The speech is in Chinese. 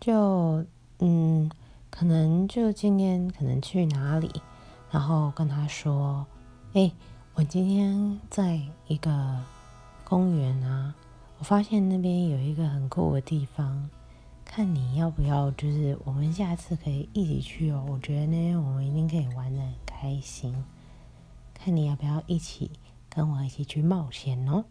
就嗯，可能就今天可能去哪里，然后跟他说，哎，我今天在一个公园啊，我发现那边有一个很酷的地方，看你要不要，就是我们下次可以一起去哦。我觉得那边我们一定可以玩的很开心，看你要不要一起跟我一起去冒险哦。